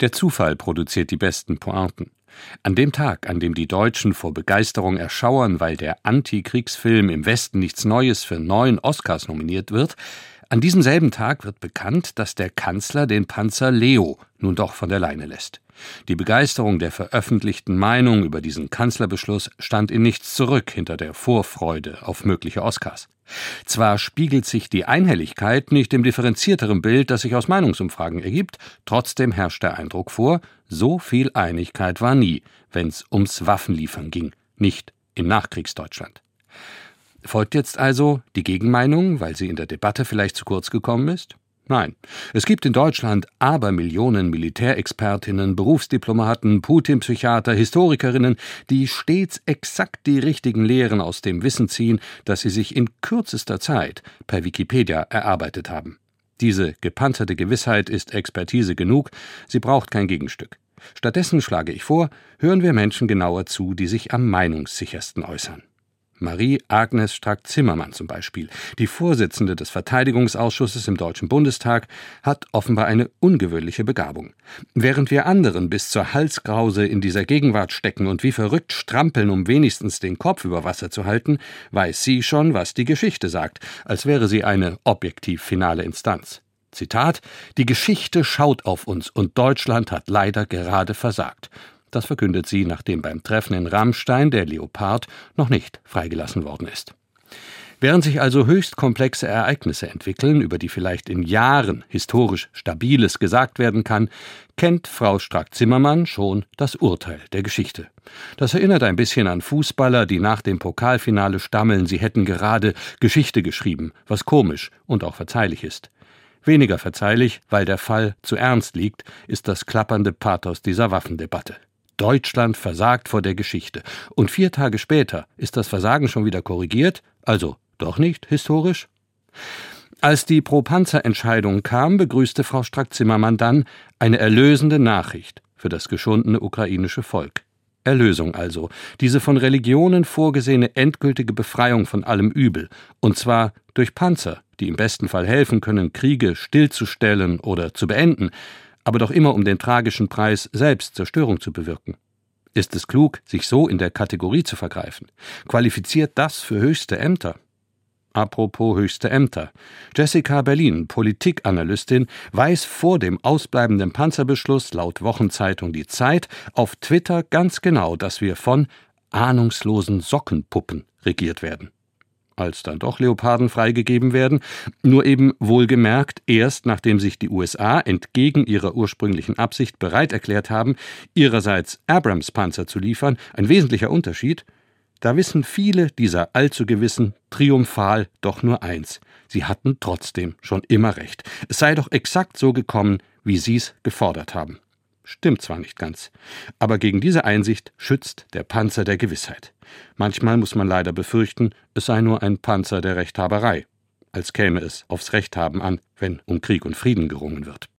Der Zufall produziert die besten Pointen. An dem Tag, an dem die Deutschen vor Begeisterung erschauern, weil der Antikriegsfilm im Westen nichts Neues für neun Oscars nominiert wird, an diesem selben Tag wird bekannt, dass der Kanzler den Panzer Leo nun doch von der Leine lässt. Die Begeisterung der veröffentlichten Meinung über diesen Kanzlerbeschluss stand in nichts zurück hinter der Vorfreude auf mögliche Oscars. Zwar spiegelt sich die Einhelligkeit nicht im differenzierteren Bild, das sich aus Meinungsumfragen ergibt, trotzdem herrscht der Eindruck vor, so viel Einigkeit war nie, wenn's ums Waffenliefern ging, nicht im Nachkriegsdeutschland. Folgt jetzt also die Gegenmeinung, weil sie in der Debatte vielleicht zu kurz gekommen ist? Nein, es gibt in Deutschland Abermillionen Militärexpertinnen, Berufsdiplomaten, Putin-Psychiater, Historikerinnen, die stets exakt die richtigen Lehren aus dem Wissen ziehen, das sie sich in kürzester Zeit per Wikipedia erarbeitet haben. Diese gepanzerte Gewissheit ist Expertise genug, sie braucht kein Gegenstück. Stattdessen schlage ich vor, hören wir Menschen genauer zu, die sich am meinungssichersten äußern. Marie-Agnes Strack-Zimmermann zum Beispiel, die Vorsitzende des Verteidigungsausschusses im Deutschen Bundestag, hat offenbar eine ungewöhnliche Begabung. Während wir anderen bis zur Halskrause in dieser Gegenwart stecken und wie verrückt strampeln, um wenigstens den Kopf über Wasser zu halten, weiß sie schon, was die Geschichte sagt, als wäre sie eine objektiv finale Instanz. Zitat Die Geschichte schaut auf uns und Deutschland hat leider gerade versagt. Das verkündet sie, nachdem beim Treffen in Rammstein der Leopard noch nicht freigelassen worden ist. Während sich also höchst komplexe Ereignisse entwickeln, über die vielleicht in Jahren historisch Stabiles gesagt werden kann, kennt Frau Strack-Zimmermann schon das Urteil der Geschichte. Das erinnert ein bisschen an Fußballer, die nach dem Pokalfinale stammeln, sie hätten gerade Geschichte geschrieben, was komisch und auch verzeihlich ist. Weniger verzeihlich, weil der Fall zu ernst liegt, ist das klappernde Pathos dieser Waffendebatte. Deutschland versagt vor der Geschichte. Und vier Tage später ist das Versagen schon wieder korrigiert, also doch nicht historisch? Als die Pro-Panzer-Entscheidung kam, begrüßte Frau Strack-Zimmermann dann eine erlösende Nachricht für das geschundene ukrainische Volk. Erlösung also, diese von Religionen vorgesehene endgültige Befreiung von allem Übel, und zwar durch Panzer, die im besten Fall helfen können, Kriege stillzustellen oder zu beenden, aber doch immer um den tragischen Preis selbst Zerstörung zu bewirken. Ist es klug, sich so in der Kategorie zu vergreifen? Qualifiziert das für höchste Ämter? Apropos höchste Ämter. Jessica Berlin, Politikanalystin, weiß vor dem ausbleibenden Panzerbeschluss laut Wochenzeitung Die Zeit auf Twitter ganz genau, dass wir von ahnungslosen Sockenpuppen regiert werden als dann doch Leoparden freigegeben werden, nur eben wohlgemerkt erst nachdem sich die USA entgegen ihrer ursprünglichen Absicht bereit erklärt haben, ihrerseits Abrams-Panzer zu liefern, ein wesentlicher Unterschied, da wissen viele dieser allzu gewissen triumphal doch nur eins. Sie hatten trotzdem schon immer recht. Es sei doch exakt so gekommen, wie sie es gefordert haben. Stimmt zwar nicht ganz, aber gegen diese Einsicht schützt der Panzer der Gewissheit. Manchmal muss man leider befürchten, es sei nur ein Panzer der Rechthaberei, als käme es aufs Rechthaben an, wenn um Krieg und Frieden gerungen wird.